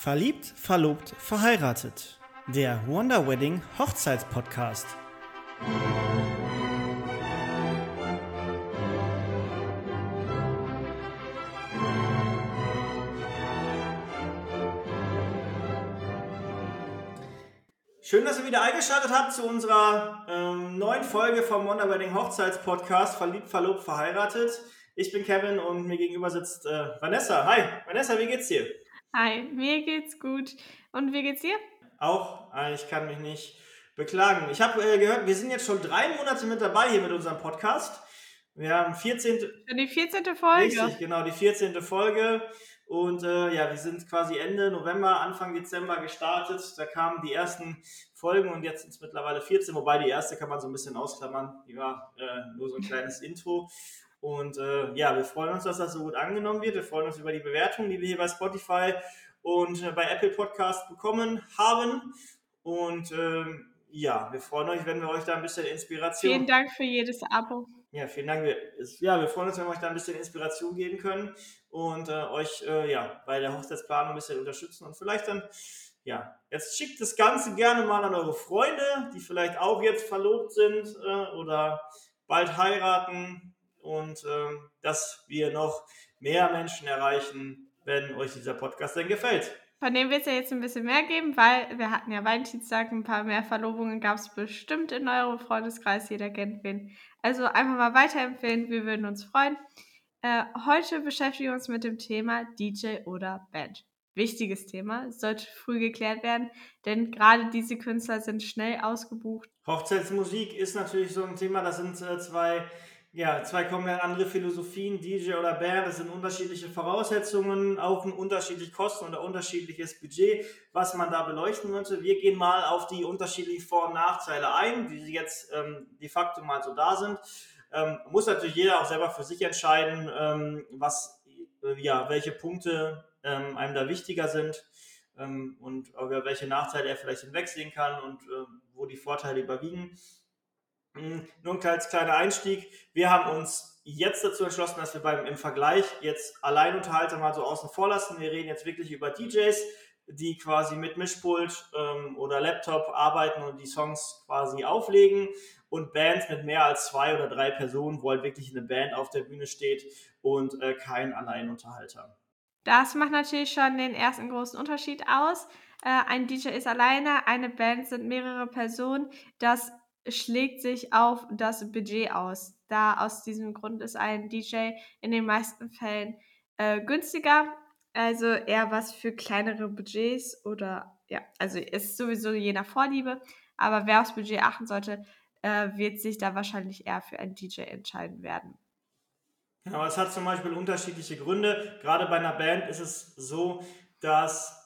Verliebt, verlobt, verheiratet. Der Wonder Wedding Hochzeitspodcast. Schön, dass ihr wieder eingeschaltet habt zu unserer ähm, neuen Folge vom Wonder Wedding Hochzeitspodcast Verliebt, verlobt, verheiratet. Ich bin Kevin und mir gegenüber sitzt äh, Vanessa. Hi, Vanessa, wie geht's dir? Hi, mir geht's gut. Und wie geht's dir? Auch, äh, ich kann mich nicht beklagen. Ich habe äh, gehört, wir sind jetzt schon drei Monate mit dabei hier mit unserem Podcast. Wir haben 14. Die 14. Folge. Richtig, genau, die 14. Folge. Und äh, ja, wir sind quasi Ende November, Anfang Dezember gestartet. Da kamen die ersten Folgen und jetzt sind es mittlerweile 14, wobei die erste kann man so ein bisschen ausklammern. Die war äh, nur so ein kleines Intro. Und äh, ja, wir freuen uns, dass das so gut angenommen wird. Wir freuen uns über die Bewertungen, die wir hier bei Spotify und äh, bei Apple Podcast bekommen haben. Und ähm, ja, wir freuen uns, wenn wir euch da ein bisschen Inspiration. Vielen Dank für jedes Abo. Ja, vielen Dank. Ja, wir freuen uns, wenn wir euch da ein bisschen Inspiration geben können und äh, euch äh, ja, bei der Hochzeitsplanung ein bisschen unterstützen und vielleicht dann, ja, jetzt schickt das Ganze gerne mal an eure Freunde, die vielleicht auch jetzt verlobt sind äh, oder bald heiraten und ähm, dass wir noch mehr Menschen erreichen, wenn euch dieser Podcast denn gefällt. Von dem wird es ja jetzt ein bisschen mehr geben, weil wir hatten ja Valentinstag, ein paar mehr Verlobungen gab es bestimmt in eurem Freundeskreis, jeder kennt wen. Also einfach mal weiterempfehlen, wir würden uns freuen. Äh, heute beschäftigen wir uns mit dem Thema DJ oder Band. Wichtiges Thema, sollte früh geklärt werden, denn gerade diese Künstler sind schnell ausgebucht. Hochzeitsmusik ist natürlich so ein Thema, das sind äh, zwei ja, zwei komplett andere Philosophien, DJ oder Band, das sind unterschiedliche Voraussetzungen, auch ein unterschiedlich Kosten oder unterschiedliches Budget, was man da beleuchten könnte. Wir gehen mal auf die unterschiedlichen Vor- und Nachteile ein, wie sie jetzt ähm, de facto mal so da sind. Ähm, muss natürlich jeder auch selber für sich entscheiden, ähm, was, äh, ja, welche Punkte ähm, einem da wichtiger sind ähm, und über welche Nachteile er vielleicht hinwegsehen kann und äh, wo die Vorteile überwiegen. Hm, nur als kleiner Einstieg. Wir haben uns jetzt dazu entschlossen, dass wir beim im Vergleich jetzt Alleinunterhalter mal so außen vor lassen. Wir reden jetzt wirklich über DJs, die quasi mit Mischpult ähm, oder Laptop arbeiten und die Songs quasi auflegen und Bands mit mehr als zwei oder drei Personen, wo halt wirklich eine Band auf der Bühne steht und äh, kein Alleinunterhalter. Das macht natürlich schon den ersten großen Unterschied aus. Äh, ein DJ ist alleine, eine Band sind mehrere Personen. Das schlägt sich auf das Budget aus. Da aus diesem Grund ist ein DJ in den meisten Fällen äh, günstiger, also eher was für kleinere Budgets oder ja, also ist sowieso je nach Vorliebe, aber wer aufs Budget achten sollte, äh, wird sich da wahrscheinlich eher für einen DJ entscheiden werden. Genau, es hat zum Beispiel unterschiedliche Gründe. Gerade bei einer Band ist es so, dass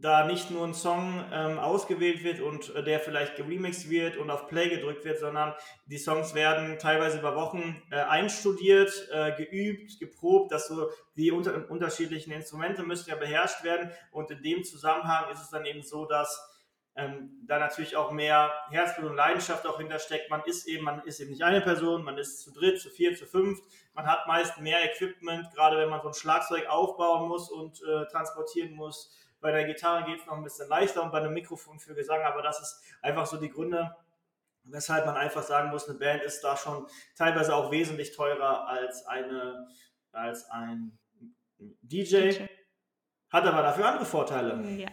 da nicht nur ein Song ähm, ausgewählt wird und äh, der vielleicht geremixed wird und auf Play gedrückt wird, sondern die Songs werden teilweise über Wochen äh, einstudiert, äh, geübt, geprobt, dass so die unter unterschiedlichen Instrumente müssen ja beherrscht werden und in dem Zusammenhang ist es dann eben so, dass ähm, da natürlich auch mehr Herzblut und Leidenschaft auch hintersteckt. Man ist eben, man ist eben nicht eine Person, man ist zu dritt, zu vier, zu fünf. Man hat meist mehr Equipment, gerade wenn man so ein Schlagzeug aufbauen muss und äh, transportieren muss bei der Gitarre geht es noch ein bisschen leichter und bei einem Mikrofon für Gesang, aber das ist einfach so die Gründe, weshalb man einfach sagen muss, eine Band ist da schon teilweise auch wesentlich teurer als eine als ein DJ, DJ. hat aber dafür andere Vorteile. Ja,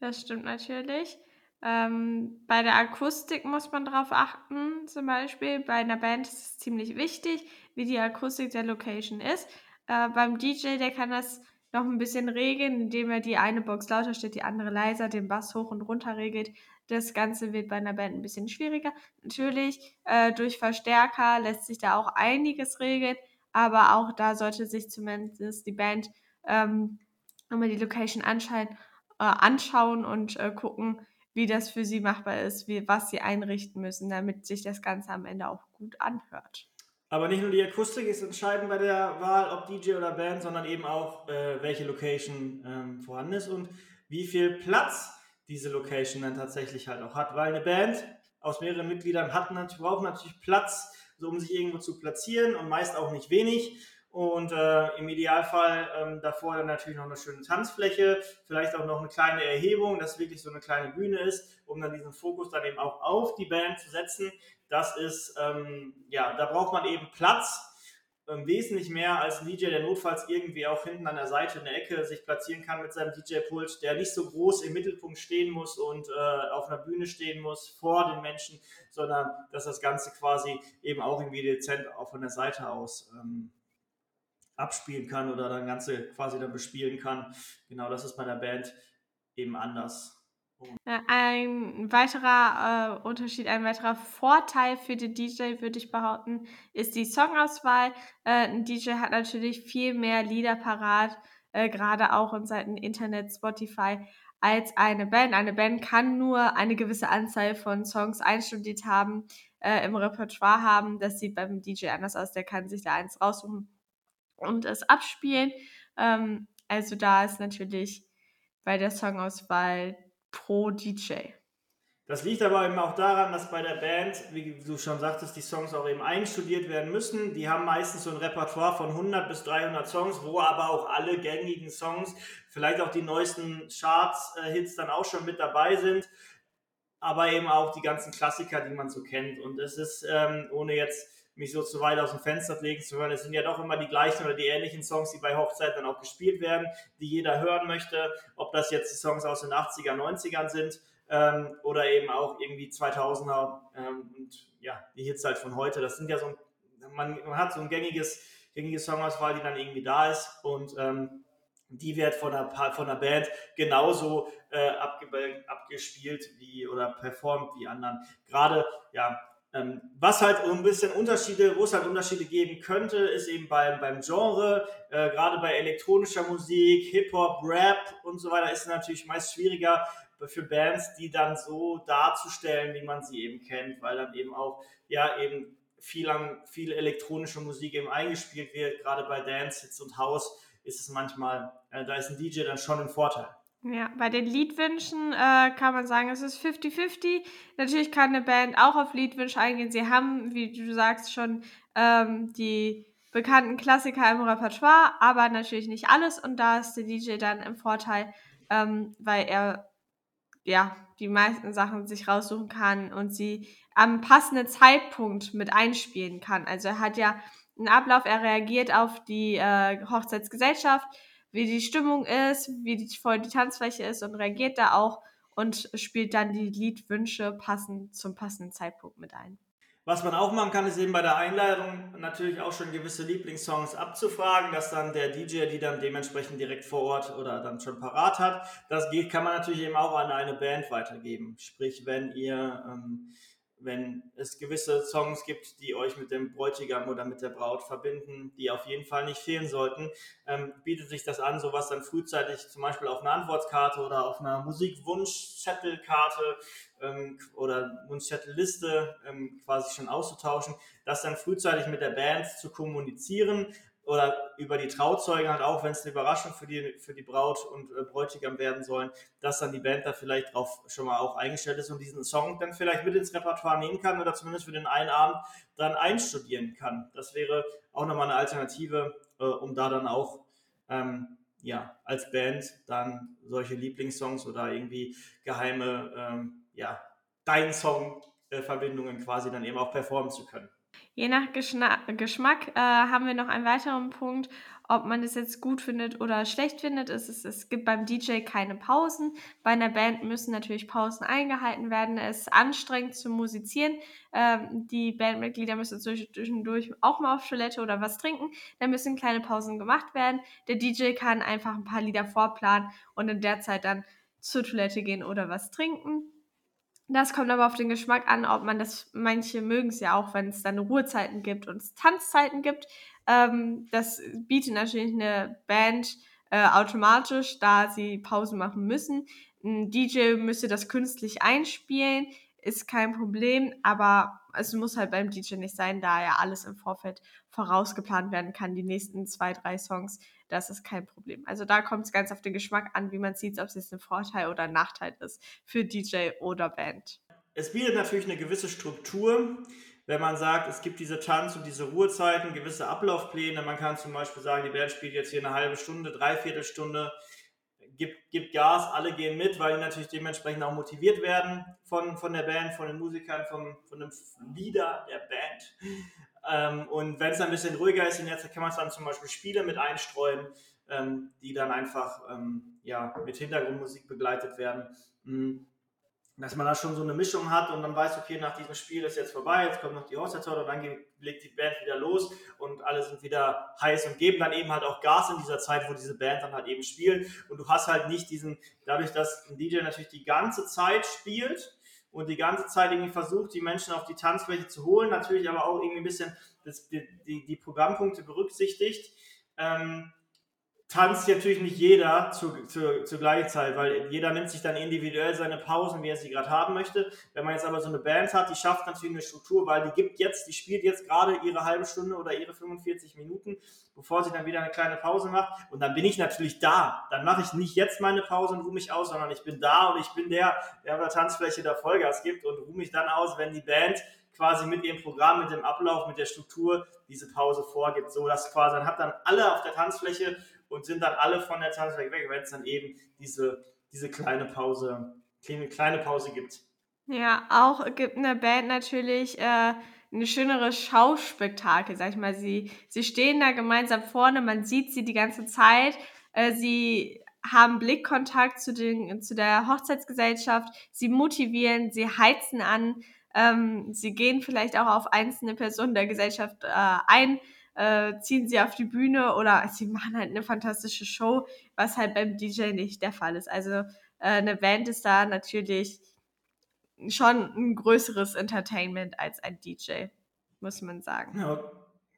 das stimmt natürlich. Ähm, bei der Akustik muss man darauf achten, zum Beispiel. Bei einer Band ist es ziemlich wichtig, wie die Akustik der Location ist. Äh, beim DJ, der kann das noch ein bisschen regeln, indem er die eine Box lauter steht, die andere leiser, den Bass hoch und runter regelt. Das Ganze wird bei einer Band ein bisschen schwieriger. Natürlich, äh, durch Verstärker lässt sich da auch einiges regeln, aber auch da sollte sich zumindest die Band ähm, immer die Location anschauen, äh, anschauen und äh, gucken, wie das für sie machbar ist, wie, was sie einrichten müssen, damit sich das Ganze am Ende auch gut anhört. Aber nicht nur die Akustik ist entscheidend bei der Wahl, ob DJ oder Band, sondern eben auch, äh, welche Location ähm, vorhanden ist und wie viel Platz diese Location dann tatsächlich halt auch hat. Weil eine Band aus mehreren Mitgliedern hat natürlich, braucht natürlich Platz, so um sich irgendwo zu platzieren und meist auch nicht wenig. Und äh, im Idealfall ähm, davor dann natürlich noch eine schöne Tanzfläche, vielleicht auch noch eine kleine Erhebung, dass wirklich so eine kleine Bühne ist, um dann diesen Fokus dann eben auch auf die Band zu setzen. Das ist, ähm, ja, da braucht man eben Platz, ähm, wesentlich mehr als ein DJ, der notfalls irgendwie auch hinten an der Seite in der Ecke sich platzieren kann mit seinem DJ-Pult, der nicht so groß im Mittelpunkt stehen muss und äh, auf einer Bühne stehen muss vor den Menschen, sondern dass das Ganze quasi eben auch irgendwie dezent auch von der Seite aus ähm, abspielen kann oder dann Ganze quasi dann bespielen kann. Genau, das ist bei der Band eben anders. Ein weiterer äh, Unterschied, ein weiterer Vorteil für den DJ, würde ich behaupten, ist die Songauswahl. Äh, ein DJ hat natürlich viel mehr Lieder parat, äh, gerade auch in Seiten Internet, Spotify, als eine Band. Eine Band kann nur eine gewisse Anzahl von Songs einstudiert haben, äh, im Repertoire haben. Das sieht beim DJ anders aus. Der kann sich da eins raussuchen und es abspielen. Ähm, also da ist natürlich bei der Songauswahl pro DJ. Das liegt aber eben auch daran, dass bei der Band, wie du schon sagtest, die Songs auch eben einstudiert werden müssen. Die haben meistens so ein Repertoire von 100 bis 300 Songs, wo aber auch alle gängigen Songs, vielleicht auch die neuesten Charts-Hits dann auch schon mit dabei sind, aber eben auch die ganzen Klassiker, die man so kennt. Und es ist, ähm, ohne jetzt mich so zu weit aus dem Fenster legen zu hören. Es sind ja doch immer die gleichen oder die ähnlichen Songs, die bei Hochzeiten dann auch gespielt werden, die jeder hören möchte. Ob das jetzt die Songs aus den 80er, 90ern sind ähm, oder eben auch irgendwie 2000er ähm, und ja, die Hits halt von heute. Das sind ja so, man, man hat so ein gängiges, gängige Songauswahl, die dann irgendwie da ist und ähm, die wird von der, von der Band genauso äh, abgespielt wie oder performt wie anderen. Gerade, ja, was halt ein bisschen Unterschiede, wo es halt Unterschiede geben könnte, ist eben beim, beim Genre, äh, gerade bei elektronischer Musik, Hip-Hop, Rap und so weiter, ist es natürlich meist schwieriger für Bands, die dann so darzustellen, wie man sie eben kennt, weil dann eben auch, ja, eben viel, lang, viel elektronische Musik eben eingespielt wird, gerade bei Dance, Hits und House ist es manchmal, äh, da ist ein DJ dann schon ein Vorteil. Ja, bei den Liedwünschen äh, kann man sagen, es ist 50-50. Natürlich kann eine Band auch auf Liedwünsche eingehen. Sie haben, wie du sagst, schon ähm, die bekannten Klassiker im Repertoire, aber natürlich nicht alles. Und da ist der DJ dann im Vorteil, ähm, weil er ja die meisten Sachen sich raussuchen kann und sie am passenden Zeitpunkt mit einspielen kann. Also er hat ja einen Ablauf, er reagiert auf die äh, Hochzeitsgesellschaft wie die Stimmung ist, wie die, voll die Tanzfläche ist und reagiert da auch und spielt dann die Liedwünsche passend zum passenden Zeitpunkt mit ein. Was man auch machen kann, ist eben bei der Einladung natürlich auch schon gewisse Lieblingssongs abzufragen, dass dann der DJ die dann dementsprechend direkt vor Ort oder dann schon parat hat. Das geht, kann man natürlich eben auch an eine Band weitergeben. Sprich, wenn ihr ähm, wenn es gewisse Songs gibt, die euch mit dem Bräutigam oder mit der Braut verbinden, die auf jeden Fall nicht fehlen sollten, ähm, bietet sich das an, sowas dann frühzeitig zum Beispiel auf einer Antwortkarte oder auf einer Musikwunschzettelkarte ähm, oder Wunschzettelliste ähm, quasi schon auszutauschen, das dann frühzeitig mit der Band zu kommunizieren, oder über die Trauzeugen halt auch, wenn es eine Überraschung für die, für die Braut und äh, Bräutigam werden sollen, dass dann die Band da vielleicht drauf schon mal auch eingestellt ist und diesen Song dann vielleicht mit ins Repertoire nehmen kann oder zumindest für den einen Abend dann einstudieren kann. Das wäre auch nochmal eine Alternative, äh, um da dann auch ähm, ja, als Band dann solche Lieblingssongs oder irgendwie geheime, ähm, ja, dein Song-Verbindungen äh, quasi dann eben auch performen zu können. Je nach Geschna Geschmack äh, haben wir noch einen weiteren Punkt, ob man es jetzt gut findet oder schlecht findet. Es, ist, es gibt beim DJ keine Pausen. Bei einer Band müssen natürlich Pausen eingehalten werden. Es ist anstrengend zu musizieren. Ähm, die Bandmitglieder müssen zwischendurch auch mal auf Toilette oder was trinken. Da müssen kleine Pausen gemacht werden. Der DJ kann einfach ein paar Lieder vorplanen und in der Zeit dann zur Toilette gehen oder was trinken. Das kommt aber auf den Geschmack an, ob man das, manche mögen es ja auch, wenn es dann Ruhezeiten gibt und Tanzzeiten gibt. Ähm, das bietet natürlich eine Band äh, automatisch, da sie Pause machen müssen. Ein DJ müsste das künstlich einspielen, ist kein Problem, aber es muss halt beim DJ nicht sein, da ja alles im Vorfeld vorausgeplant werden kann, die nächsten zwei, drei Songs das ist kein Problem. Also da kommt es ganz auf den Geschmack an, wie man sieht, ob es jetzt ein Vorteil oder ein Nachteil ist für DJ oder Band. Es bietet natürlich eine gewisse Struktur, wenn man sagt, es gibt diese Tanz- und diese Ruhezeiten, gewisse Ablaufpläne. Man kann zum Beispiel sagen, die Band spielt jetzt hier eine halbe Stunde, dreiviertel Stunde, gibt, gibt Gas, alle gehen mit, weil die natürlich dementsprechend auch motiviert werden von, von der Band, von den Musikern, vom, von dem Leader der Band. Ähm, und wenn es ein bisschen ruhiger ist in der Zeit, kann man dann zum Beispiel Spiele mit einstreuen, ähm, die dann einfach ähm, ja, mit Hintergrundmusik begleitet werden. Mhm dass man da schon so eine Mischung hat und dann weiß, okay, nach diesem Spiel ist jetzt vorbei, jetzt kommt noch die Hochzeitstorte und dann legt die Band wieder los und alle sind wieder heiß und geben dann eben halt auch Gas in dieser Zeit, wo diese Band dann halt eben spielt und du hast halt nicht diesen, dadurch, dass ein DJ natürlich die ganze Zeit spielt und die ganze Zeit irgendwie versucht, die Menschen auf die Tanzfläche zu holen, natürlich aber auch irgendwie ein bisschen das, die, die, Programmpunkte berücksichtigt, ähm, tanzt natürlich nicht jeder zu, zu, zur gleichen Zeit, weil jeder nimmt sich dann individuell seine Pausen, wie er sie gerade haben möchte. Wenn man jetzt aber so eine Band hat, die schafft natürlich eine Struktur, weil die gibt jetzt, die spielt jetzt gerade ihre halbe Stunde oder ihre 45 Minuten, bevor sie dann wieder eine kleine Pause macht. Und dann bin ich natürlich da. Dann mache ich nicht jetzt meine Pause und ruhe mich aus, sondern ich bin da und ich bin der, der auf der Tanzfläche der Vollgas gibt und ruhe mich dann aus, wenn die Band quasi mit ihrem Programm, mit dem Ablauf, mit der Struktur diese Pause vorgibt. So dass quasi dann hat dann alle auf der Tanzfläche und sind dann alle von der Tanzfläche weg, wenn es dann eben diese, diese kleine Pause, kleine, kleine Pause gibt. Ja, auch gibt eine Band natürlich äh, ein schöneres Schauspektakel, sag ich mal. Sie, sie stehen da gemeinsam vorne, man sieht sie die ganze Zeit. Äh, sie haben Blickkontakt zu, den, zu der Hochzeitsgesellschaft, sie motivieren, sie heizen an, ähm, sie gehen vielleicht auch auf einzelne Personen der Gesellschaft äh, ein äh, ziehen sie auf die Bühne oder sie machen halt eine fantastische Show, was halt beim DJ nicht der Fall ist. Also äh, eine Band ist da natürlich schon ein größeres Entertainment als ein DJ, muss man sagen. Ja,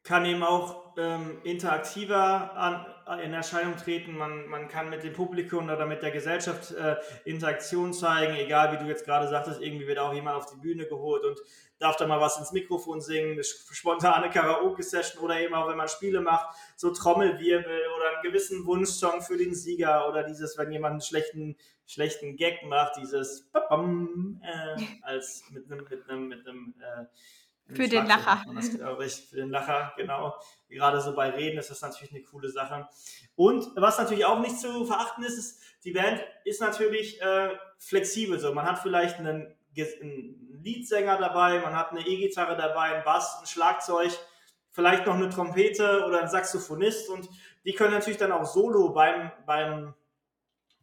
kann eben auch ähm, interaktiver an, in Erscheinung treten. Man, man kann mit dem Publikum oder mit der Gesellschaft äh, Interaktion zeigen, egal wie du jetzt gerade sagtest, irgendwie wird auch jemand auf die Bühne geholt und darf da mal was ins Mikrofon singen, eine spontane Karaoke-Session oder eben auch, wenn man Spiele macht, so Trommelwirbel oder einen gewissen Wunschsong für den Sieger oder dieses, wenn jemand einen schlechten, schlechten Gag macht, dieses äh, als mit einem, mit einem, mit einem äh, für den Lacher. Das, ich, für den Lacher, genau. Gerade so bei Reden ist das natürlich eine coole Sache. Und was natürlich auch nicht zu verachten ist, ist, die Band ist natürlich äh, flexibel. So, man hat vielleicht einen, einen Leadsänger dabei, man hat eine E-Gitarre dabei, einen Bass, ein Schlagzeug, vielleicht noch eine Trompete oder ein Saxophonist und die können natürlich dann auch solo beim, beim,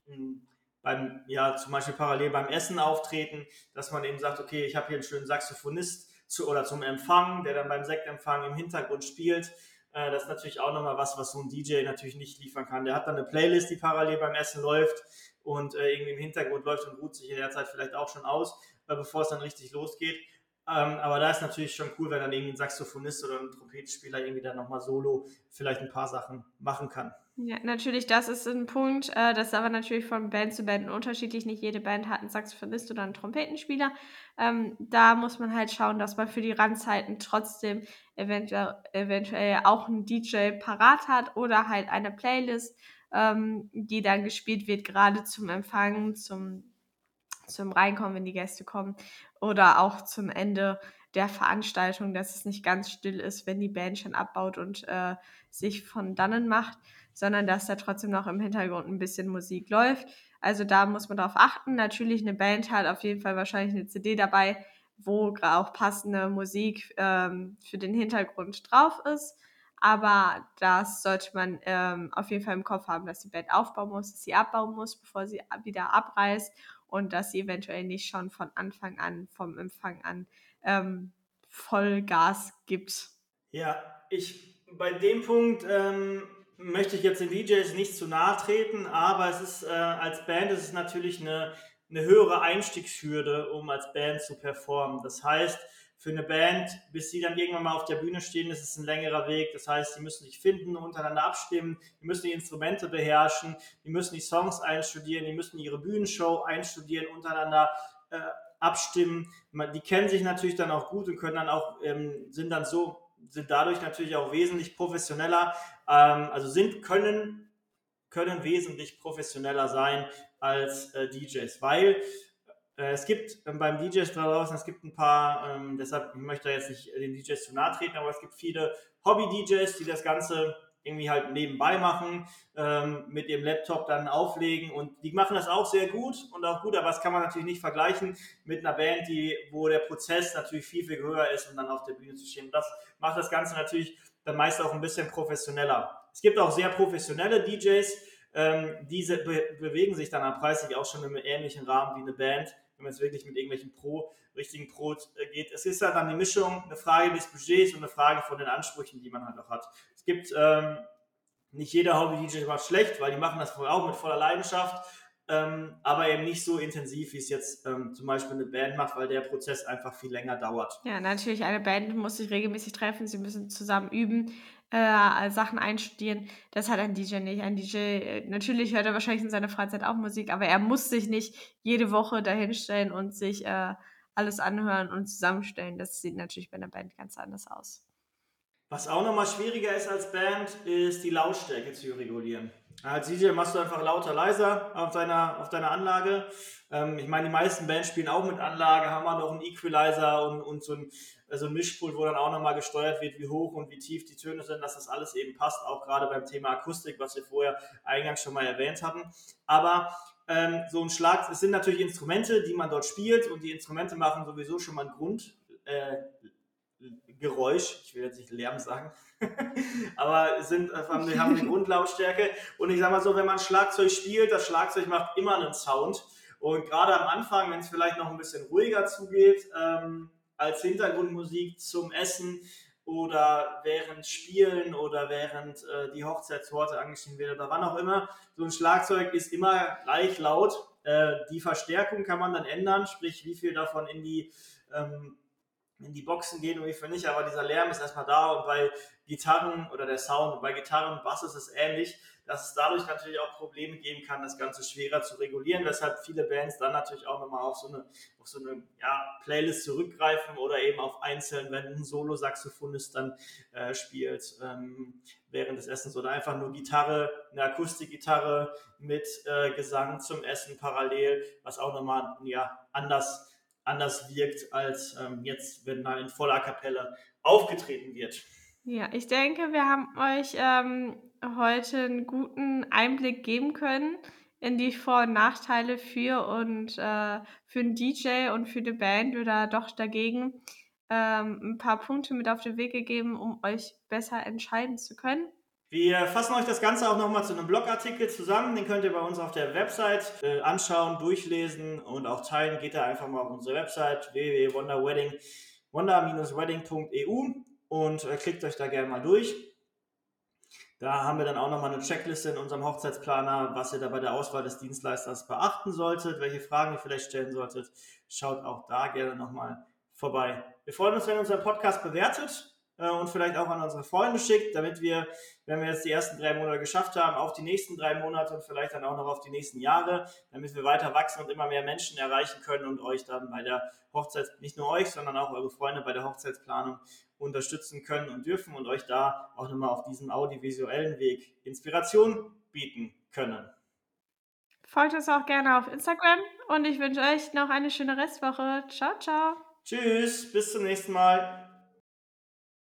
hm, beim ja, zum Beispiel parallel beim Essen auftreten, dass man eben sagt, okay, ich habe hier einen schönen Saxophonist zu, oder zum Empfang, der dann beim Sektempfang im Hintergrund spielt. Äh, das ist natürlich auch nochmal was, was so ein DJ natürlich nicht liefern kann. Der hat dann eine Playlist, die parallel beim Essen läuft und äh, irgendwie im Hintergrund läuft und ruht sich in der Zeit vielleicht auch schon aus, äh, bevor es dann richtig losgeht. Ähm, aber da ist natürlich schon cool, wenn dann irgendwie ein Saxophonist oder ein Trompetenspieler irgendwie dann nochmal solo vielleicht ein paar Sachen machen kann. Ja, natürlich, das ist ein Punkt. Äh, das ist aber natürlich von Band zu Band unterschiedlich. Nicht jede Band hat einen Saxophonist oder einen Trompetenspieler. Ähm, da muss man halt schauen, dass man für die Randzeiten trotzdem eventuell, eventuell auch einen DJ parat hat oder halt eine Playlist, ähm, die dann gespielt wird, gerade zum Empfang, zum, zum Reinkommen, wenn die Gäste kommen oder auch zum Ende der Veranstaltung, dass es nicht ganz still ist, wenn die Band schon abbaut und äh, sich von dannen macht sondern dass da trotzdem noch im Hintergrund ein bisschen Musik läuft. Also da muss man darauf achten. Natürlich eine Band hat auf jeden Fall wahrscheinlich eine CD dabei, wo auch passende Musik ähm, für den Hintergrund drauf ist. Aber das sollte man ähm, auf jeden Fall im Kopf haben, dass die Band aufbauen muss, dass sie abbauen muss, bevor sie wieder abreißt und dass sie eventuell nicht schon von Anfang an, vom Empfang an, ähm, Vollgas gibt. Ja, ich bei dem Punkt ähm, möchte ich jetzt den DJs nicht zu nahe treten, aber es ist äh, als Band ist es natürlich eine, eine höhere Einstiegshürde, um als Band zu performen. Das heißt, für eine Band, bis sie dann irgendwann mal auf der Bühne stehen, ist es ein längerer Weg. Das heißt, sie müssen sich finden, untereinander abstimmen, die müssen die Instrumente beherrschen, die müssen die Songs einstudieren, die müssen ihre Bühnenshow einstudieren, untereinander äh, abstimmen. Die kennen sich natürlich dann auch gut und können dann auch, ähm, sind dann so sind dadurch natürlich auch wesentlich professioneller, ähm, also sind, können, können wesentlich professioneller sein als äh, DJs, weil es gibt ähm, beim DJs draußen, es gibt ein paar, ähm, deshalb möchte ich jetzt nicht den DJs zu nahe treten, aber es gibt viele Hobby-DJs, die das Ganze irgendwie halt nebenbei machen, ähm, mit dem Laptop dann auflegen und die machen das auch sehr gut und auch gut, aber das kann man natürlich nicht vergleichen mit einer Band, die, wo der Prozess natürlich viel, viel höher ist und dann auf der Bühne zu stehen. Das macht das Ganze natürlich dann meist auch ein bisschen professioneller. Es gibt auch sehr professionelle DJs, ähm, diese be bewegen sich dann preislich auch schon im ähnlichen Rahmen wie eine Band, wenn man es wirklich mit irgendwelchen Pro, richtigen Pro äh, geht. Es ist halt dann die Mischung, eine Frage des Budgets und eine Frage von den Ansprüchen, die man halt auch hat. Es gibt ähm, nicht jeder Hobby-DJ macht schlecht, weil die machen das auch mit voller Leidenschaft, ähm, aber eben nicht so intensiv, wie es jetzt ähm, zum Beispiel eine Band macht, weil der Prozess einfach viel länger dauert. Ja, natürlich, eine Band muss sich regelmäßig treffen, sie müssen zusammen üben, äh, Sachen einstudieren. Das hat ein DJ nicht. Ein DJ, äh, natürlich hört er wahrscheinlich in seiner Freizeit auch Musik, aber er muss sich nicht jede Woche dahinstellen und sich äh, alles anhören und zusammenstellen. Das sieht natürlich bei einer Band ganz anders aus. Was auch nochmal schwieriger ist als Band, ist die Lautstärke zu regulieren. Als DJ machst du einfach lauter, leiser auf deiner, auf deiner Anlage. Ähm, ich meine, die meisten Bands spielen auch mit Anlage, haben wir noch einen Equalizer und, und so ein, so ein Mischpult, wo dann auch nochmal gesteuert wird, wie hoch und wie tief die Töne sind, dass das alles eben passt, auch gerade beim Thema Akustik, was wir vorher eingangs schon mal erwähnt hatten. Aber ähm, so ein Schlag, es sind natürlich Instrumente, die man dort spielt und die Instrumente machen sowieso schon mal ein Grund, äh, Geräusch, ich will jetzt nicht Lärm sagen, aber sind, haben, haben eine Grundlautstärke. Und ich sage mal so, wenn man Schlagzeug spielt, das Schlagzeug macht immer einen Sound. Und gerade am Anfang, wenn es vielleicht noch ein bisschen ruhiger zugeht, ähm, als Hintergrundmusik zum Essen oder während Spielen oder während äh, die Hochzeitstorte angeschrieben wird oder wann auch immer, so ein Schlagzeug ist immer gleich laut. Äh, die Verstärkung kann man dann ändern, sprich wie viel davon in die ähm, in die Boxen gehen und viel nicht, aber dieser Lärm ist erstmal da und bei Gitarren oder der Sound und bei Gitarren und Bass ist es ähnlich, dass es dadurch natürlich auch Probleme geben kann, das Ganze schwerer zu regulieren, weshalb viele Bands dann natürlich auch nochmal auf so eine, auf so eine ja, Playlist zurückgreifen oder eben auf einzeln, wenn ein Solo-Saxophonist dann äh, spielt ähm, während des Essens oder einfach nur Gitarre, eine Akustikgitarre mit äh, Gesang zum Essen parallel, was auch nochmal ja, anders anders wirkt, als ähm, jetzt, wenn da in voller Kapelle aufgetreten wird. Ja, ich denke, wir haben euch ähm, heute einen guten Einblick geben können in die Vor- und Nachteile für und äh, für einen DJ und für die Band oder doch dagegen ähm, ein paar Punkte mit auf den Weg gegeben, um euch besser entscheiden zu können. Wir fassen euch das Ganze auch nochmal zu einem Blogartikel zusammen. Den könnt ihr bei uns auf der Website äh, anschauen, durchlesen und auch teilen. Geht da einfach mal auf unsere Website www.wonderwedding, wonder-wedding.eu und äh, klickt euch da gerne mal durch. Da haben wir dann auch nochmal eine Checkliste in unserem Hochzeitsplaner, was ihr da bei der Auswahl des Dienstleisters beachten solltet, welche Fragen ihr vielleicht stellen solltet. Schaut auch da gerne nochmal vorbei. Wir freuen uns, wenn ihr unseren Podcast bewertet und vielleicht auch an unsere Freunde schickt, damit wir, wenn wir jetzt die ersten drei Monate geschafft haben, auf die nächsten drei Monate und vielleicht dann auch noch auf die nächsten Jahre, damit wir weiter wachsen und immer mehr Menschen erreichen können und euch dann bei der Hochzeit, nicht nur euch, sondern auch eure Freunde bei der Hochzeitsplanung unterstützen können und dürfen und euch da auch nochmal auf diesem audiovisuellen Weg Inspiration bieten können. Folgt uns auch gerne auf Instagram und ich wünsche euch noch eine schöne Restwoche. Ciao, ciao. Tschüss, bis zum nächsten Mal.